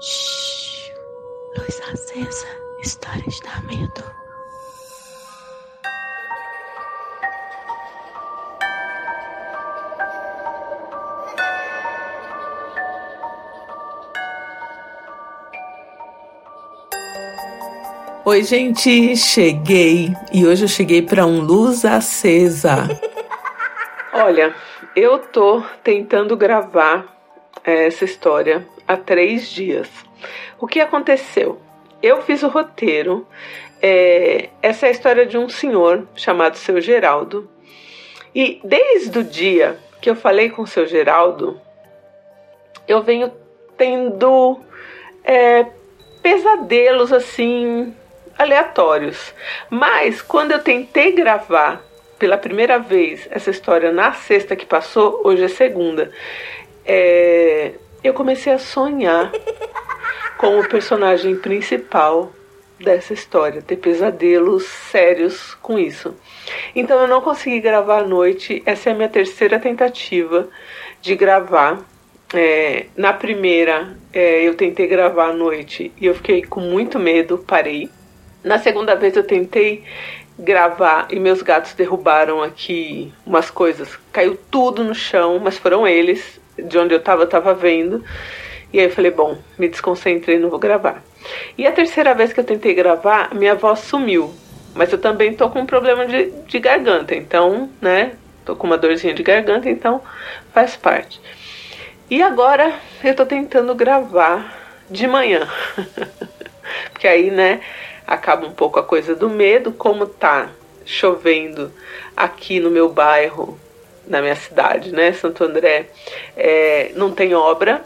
Shhh. Luz acesa. Histórias da medo. Oi, gente, cheguei e hoje eu cheguei para um luz acesa. Olha, eu tô tentando gravar é, essa história há três dias. O que aconteceu? Eu fiz o roteiro. É, essa é a história de um senhor chamado Seu Geraldo. E desde o dia que eu falei com o Seu Geraldo, eu venho tendo é, pesadelos assim aleatórios. Mas quando eu tentei gravar pela primeira vez essa história na sexta que passou, hoje é segunda, é, eu comecei a sonhar com o personagem principal dessa história, ter pesadelos sérios com isso. Então eu não consegui gravar à noite, essa é a minha terceira tentativa de gravar. É, na primeira é, eu tentei gravar à noite e eu fiquei com muito medo, parei. Na segunda vez eu tentei gravar e meus gatos derrubaram aqui umas coisas. Caiu tudo no chão, mas foram eles. De onde eu tava, tava vendo. E aí eu falei, bom, me desconcentrei, não vou gravar. E a terceira vez que eu tentei gravar, minha voz sumiu. Mas eu também tô com um problema de, de garganta, então, né? Tô com uma dorzinha de garganta, então faz parte. E agora eu tô tentando gravar de manhã. Porque aí, né, acaba um pouco a coisa do medo, como tá chovendo aqui no meu bairro, na minha cidade, né, Santo André, é, não tem obra,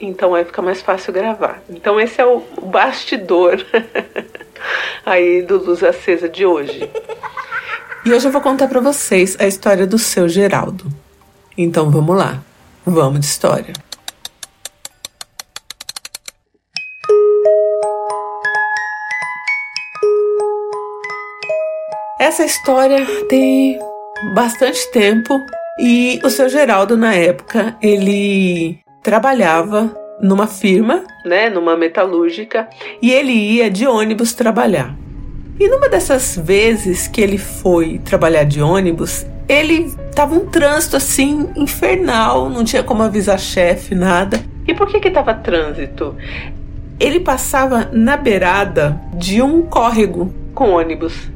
então aí fica mais fácil gravar. Então esse é o, bastidor aí do Luz Acesa de hoje. E hoje eu vou contar para vocês a história do seu Geraldo. Então vamos lá, vamos de história. Essa história tem bastante tempo e o seu Geraldo na época ele trabalhava numa firma, né, numa metalúrgica, e ele ia de ônibus trabalhar. E numa dessas vezes que ele foi trabalhar de ônibus, ele tava um trânsito assim infernal, não tinha como avisar chefe, nada. E por que que tava trânsito? Ele passava na beirada de um córrego com ônibus.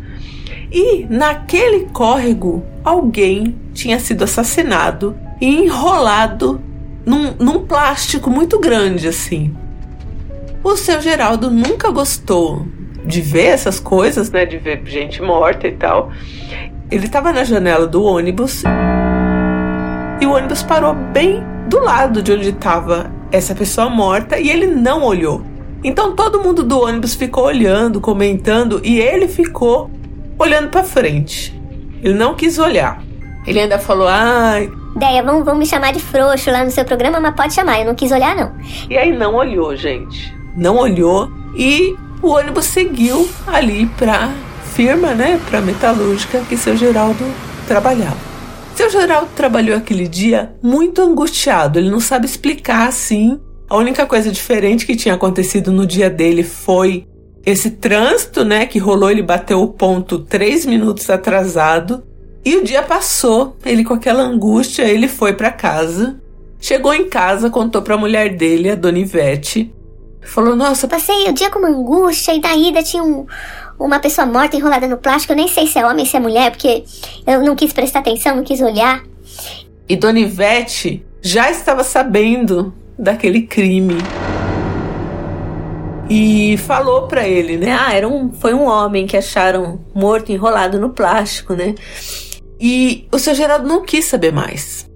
E naquele córrego, alguém tinha sido assassinado e enrolado num, num plástico muito grande assim. O seu Geraldo nunca gostou de ver essas coisas, né? De ver gente morta e tal. Ele estava na janela do ônibus e o ônibus parou bem do lado de onde estava essa pessoa morta e ele não olhou. Então todo mundo do ônibus ficou olhando, comentando e ele ficou olhando para frente. Ele não quis olhar. Ele ainda falou: "Ai, Deia, vão, vão me chamar de frouxo lá no seu programa, mas pode chamar, eu não quis olhar não". E aí não olhou, gente. Não olhou e o ônibus seguiu ali pra firma, né, pra metalúrgica que seu Geraldo trabalhava. Seu Geraldo trabalhou aquele dia muito angustiado, ele não sabe explicar assim. A única coisa diferente que tinha acontecido no dia dele foi esse trânsito, né, que rolou, ele bateu o ponto três minutos atrasado. E o dia passou, ele com aquela angústia, ele foi para casa. Chegou em casa, contou para a mulher dele, a Dona Ivete. Falou: "Nossa, Passei o dia com uma angústia e da ida tinha um, uma pessoa morta enrolada no plástico. Eu nem sei se é homem se é mulher, porque eu não quis prestar atenção, não quis olhar. E Dona Ivete já estava sabendo daquele crime. E falou para ele, né? Ah, era um, foi um homem que acharam morto enrolado no plástico, né? E o seu Geraldo não quis saber mais.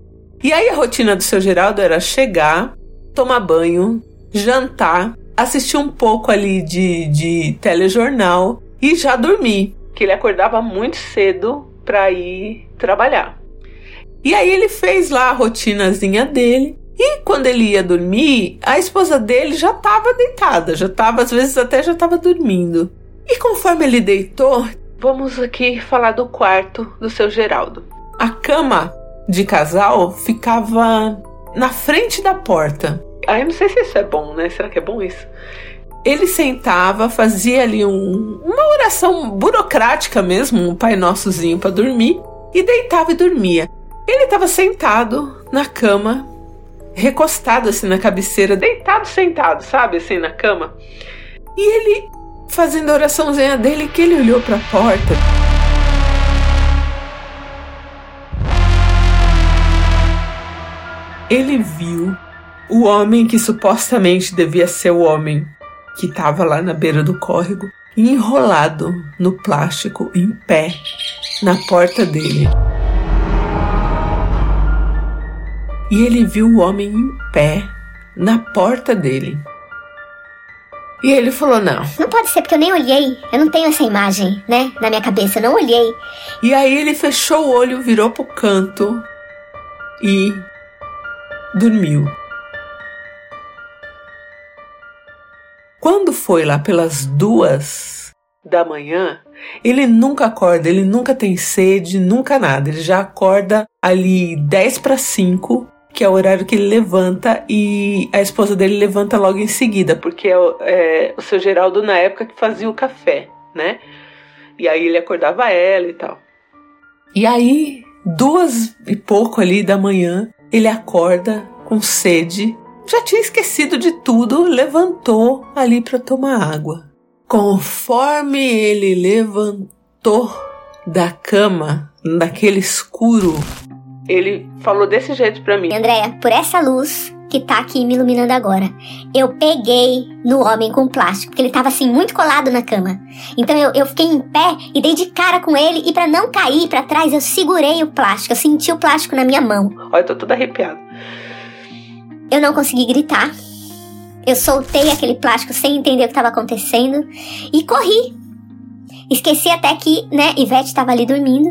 E aí a rotina do seu Geraldo era chegar, tomar banho, jantar, assistir um pouco ali de, de telejornal e já dormir. Que ele acordava muito cedo para ir trabalhar. E aí ele fez lá a rotinazinha dele. E quando ele ia dormir, a esposa dele já estava deitada, já estava, às vezes até já estava dormindo. E conforme ele deitou, vamos aqui falar do quarto do seu Geraldo. A cama de casal ficava na frente da porta. Aí não sei se isso é bom, né? Será que é bom isso? Ele sentava, fazia ali um, uma oração burocrática mesmo, um Pai Nossozinho para dormir, e deitava e dormia. Ele estava sentado na cama, recostado assim na cabeceira, deitado, sentado, sabe, assim na cama. E ele fazendo a oraçãozinha dele que ele olhou para a porta. Ele viu o homem que supostamente devia ser o homem que estava lá na beira do córrego, enrolado no plástico, em pé, na porta dele. E ele viu o homem em pé na porta dele. E ele falou: Não. Não pode ser, porque eu nem olhei. Eu não tenho essa imagem, né? Na minha cabeça. Eu não olhei. E aí ele fechou o olho, virou pro canto e dormiu. Quando foi lá pelas duas da manhã, ele nunca acorda, ele nunca tem sede, nunca nada. Ele já acorda ali 10 para 5 que é o horário que ele levanta e a esposa dele levanta logo em seguida, porque é, é o seu Geraldo na época que fazia o café, né? E aí ele acordava ela e tal. E aí, duas e pouco ali da manhã, ele acorda com sede, já tinha esquecido de tudo, levantou ali para tomar água. Conforme ele levantou da cama, naquele escuro ele falou desse jeito para mim. Andréia, por essa luz que tá aqui me iluminando agora, eu peguei no homem com plástico, porque ele tava assim muito colado na cama. Então eu, eu fiquei em pé e dei de cara com ele e para não cair para trás eu segurei o plástico, eu senti o plástico na minha mão. Olha, eu tô toda arrepiada. Eu não consegui gritar. Eu soltei aquele plástico sem entender o que estava acontecendo e corri. Esqueci até que, né, Ivete estava ali dormindo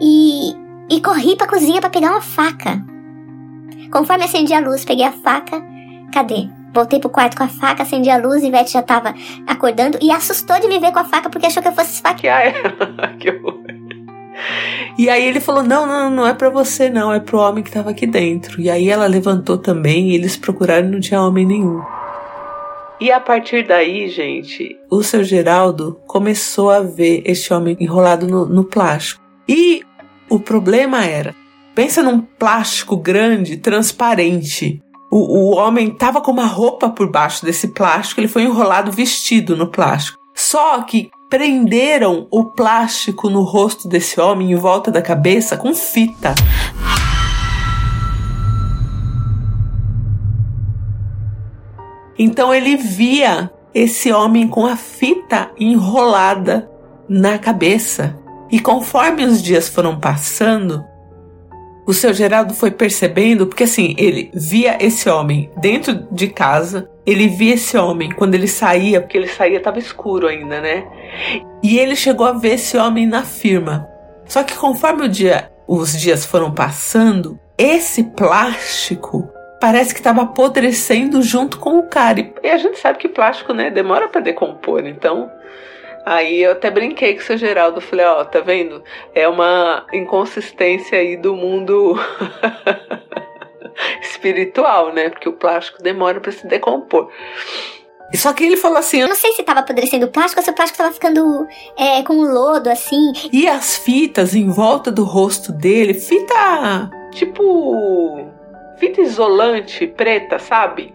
e e corri pra cozinha para pegar uma faca. Conforme acendi a luz, peguei a faca. Cadê? Voltei pro quarto com a faca, acendi a luz, e Ivete já tava acordando e assustou de me ver com a faca porque achou que eu fosse esfaquear ela. que horror. E aí ele falou: Não, não, não é para você, não, é pro homem que tava aqui dentro. E aí ela levantou também e eles procuraram e não tinha homem nenhum. E a partir daí, gente, o seu Geraldo começou a ver este homem enrolado no, no plástico. E o problema era, pensa num plástico grande, transparente. O, o homem tava com uma roupa por baixo desse plástico, ele foi enrolado vestido no plástico. Só que prenderam o plástico no rosto desse homem em volta da cabeça com fita. Então ele via esse homem com a fita enrolada na cabeça. E conforme os dias foram passando, o seu Geraldo foi percebendo, porque assim, ele via esse homem dentro de casa, ele via esse homem quando ele saía, porque ele saía estava escuro ainda, né? E ele chegou a ver esse homem na firma. Só que conforme dia, os dias foram passando, esse plástico parece que estava apodrecendo junto com o cara. E a gente sabe que plástico, né, demora para decompor, então Aí eu até brinquei com o seu Geraldo, falei, ó, tá vendo? É uma inconsistência aí do mundo espiritual, né? Porque o plástico demora para se decompor. Só que ele falou assim: Eu não sei se tava apodrecendo o plástico ou se o plástico tava ficando é, com lodo, assim. E as fitas em volta do rosto dele, fita tipo. fita isolante preta, sabe?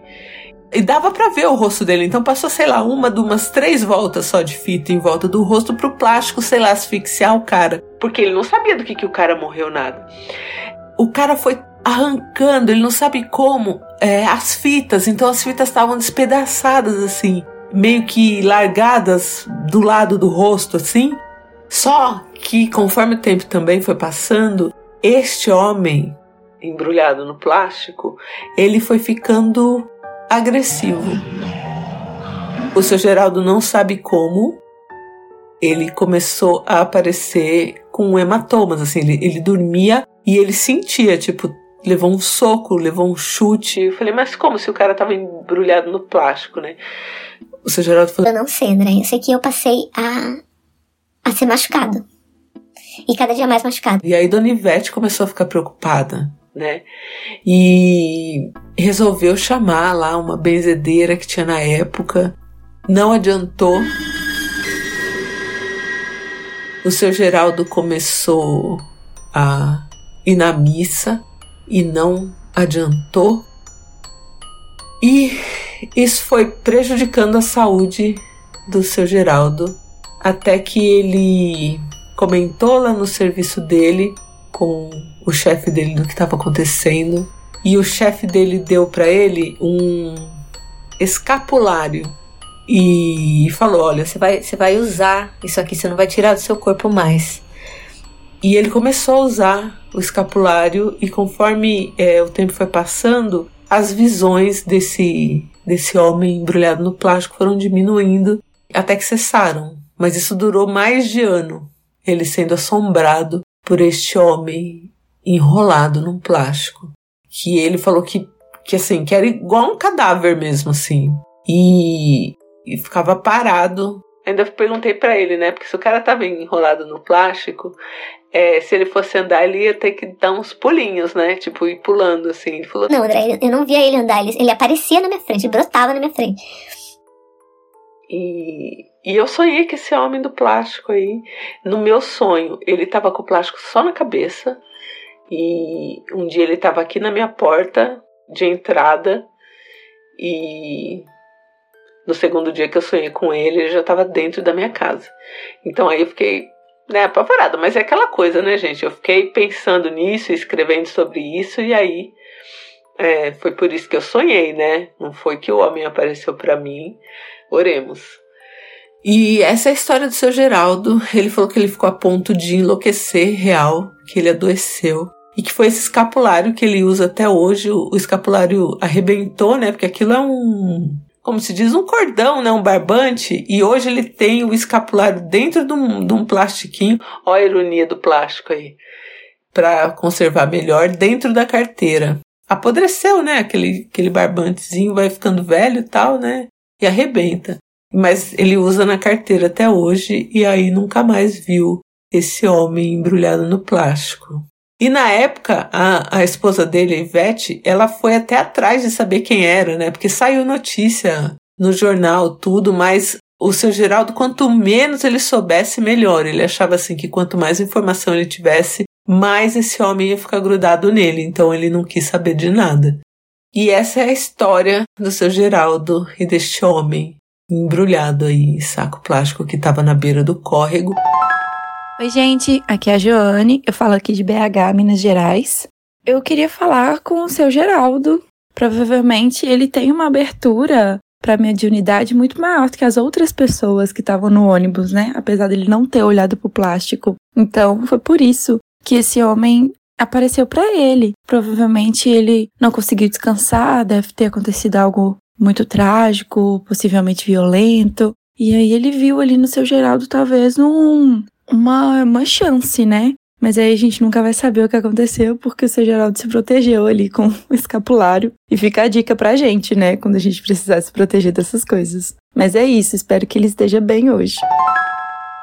E dava para ver o rosto dele, então passou, sei lá, uma de umas três voltas só de fita em volta do rosto pro plástico, sei lá, asfixiar o cara. Porque ele não sabia do que, que o cara morreu nada. O cara foi arrancando, ele não sabe como, é, as fitas, então as fitas estavam despedaçadas assim, meio que largadas do lado do rosto assim. Só que conforme o tempo também foi passando, este homem embrulhado no plástico, ele foi ficando agressivo. O seu Geraldo não sabe como. Ele começou a aparecer com hematomas, assim, ele, ele dormia e ele sentia, tipo, levou um soco, levou um chute. Eu falei, mas como se o cara tava embrulhado no plástico, né? O seu Geraldo falou: Eu não sei, André. Eu sei que eu passei a, a ser machucado. E cada dia mais machucado. E aí Dona Ivete começou a ficar preocupada. Né? E resolveu chamar lá uma benzedeira que tinha na época. Não adiantou. O seu Geraldo começou a ir na missa e não adiantou. E isso foi prejudicando a saúde do seu Geraldo, até que ele comentou lá no serviço dele com o chefe dele do que estava acontecendo e o chefe dele deu para ele um escapulário e falou: Olha, você vai, você vai usar isso aqui, você não vai tirar do seu corpo mais. E ele começou a usar o escapulário, e conforme é, o tempo foi passando, as visões desse, desse homem embrulhado no plástico foram diminuindo até que cessaram. Mas isso durou mais de ano, ele sendo assombrado por este homem enrolado num plástico. Que ele falou que, que assim, que era igual um cadáver mesmo, assim. E, e ficava parado. Ainda perguntei para ele, né? Porque se o cara tava enrolado no plástico, é, se ele fosse andar, ele ia ter que dar uns pulinhos, né? Tipo, ir pulando assim. Ele falou, não, André, eu não via ele andar, ele, ele aparecia na minha frente, brotava na minha frente. E, e eu sonhei que esse homem do plástico aí, no meu sonho, ele tava com o plástico só na cabeça. E um dia ele tava aqui na minha porta de entrada. E no segundo dia que eu sonhei com ele, ele já tava dentro da minha casa. Então aí eu fiquei né, apavorada. Mas é aquela coisa, né, gente? Eu fiquei pensando nisso, escrevendo sobre isso, e aí é, foi por isso que eu sonhei, né? Não foi que o homem apareceu para mim. Oremos. E essa é a história do seu Geraldo. Ele falou que ele ficou a ponto de enlouquecer real, que ele adoeceu. E que foi esse escapulário que ele usa até hoje. O escapulário arrebentou, né? Porque aquilo é um. Como se diz, um cordão, né? Um barbante. E hoje ele tem o escapulário dentro de um, de um plastiquinho. Olha a ironia do plástico aí. Para conservar melhor dentro da carteira. Apodreceu, né? Aquele, aquele barbantezinho vai ficando velho e tal, né? E arrebenta mas ele usa na carteira até hoje e aí nunca mais viu esse homem embrulhado no plástico. E na época, a, a esposa dele, a Ivete, ela foi até atrás de saber quem era, né? Porque saiu notícia no jornal, tudo, mas o seu Geraldo, quanto menos ele soubesse, melhor. Ele achava assim que quanto mais informação ele tivesse, mais esse homem ia ficar grudado nele. Então ele não quis saber de nada. E essa é a história do seu Geraldo e deste homem embrulhado aí em saco plástico que estava na beira do córrego. Oi, gente, aqui é a Joane, eu falo aqui de BH, Minas Gerais. Eu queria falar com o seu Geraldo. Provavelmente ele tem uma abertura para mediunidade muito maior do que as outras pessoas que estavam no ônibus, né? Apesar dele não ter olhado pro plástico. Então, foi por isso que esse homem apareceu para ele. Provavelmente ele não conseguiu descansar, deve ter acontecido algo muito trágico, possivelmente violento. E aí ele viu ali no seu Geraldo talvez um, uma, uma chance, né? Mas aí a gente nunca vai saber o que aconteceu porque o seu Geraldo se protegeu ali com o escapulário. E fica a dica pra gente, né? Quando a gente precisar se proteger dessas coisas. Mas é isso, espero que ele esteja bem hoje.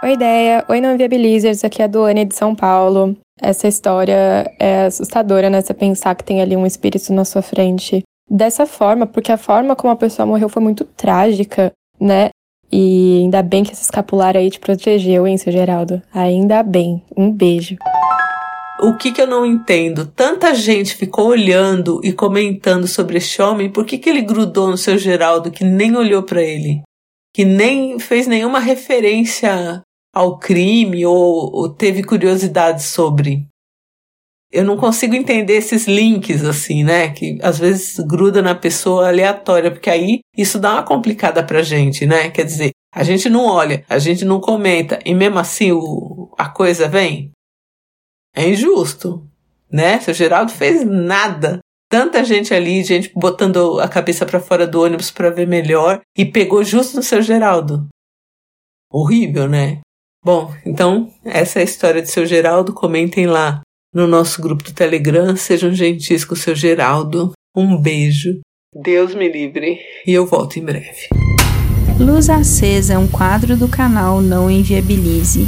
Oi, ideia. Oi, não viabilizers. Aqui é a Duane de São Paulo. Essa história é assustadora, né? Você pensar que tem ali um espírito na sua frente dessa forma, porque a forma como a pessoa morreu foi muito trágica, né? E ainda bem que esse escapulário aí te protegeu, hein, seu Geraldo? Ainda bem. Um beijo. O que, que eu não entendo? Tanta gente ficou olhando e comentando sobre este homem, por que, que ele grudou no seu Geraldo que nem olhou para ele? Que nem fez nenhuma referência ao crime ou, ou teve curiosidade sobre? eu não consigo entender esses links assim, né? Que às vezes gruda na pessoa aleatória, porque aí isso dá uma complicada pra gente, né? Quer dizer, a gente não olha, a gente não comenta, e mesmo assim o, a coisa vem. É injusto, né? Seu Geraldo fez nada. Tanta gente ali, gente botando a cabeça para fora do ônibus para ver melhor, e pegou justo no seu Geraldo. Horrível, né? Bom, então essa é a história de seu Geraldo. Comentem lá no nosso grupo do Telegram. Sejam gentis com seu Geraldo. Um beijo. Deus me livre e eu volto em breve. Luz Acesa é um quadro do canal Não Inviabilize.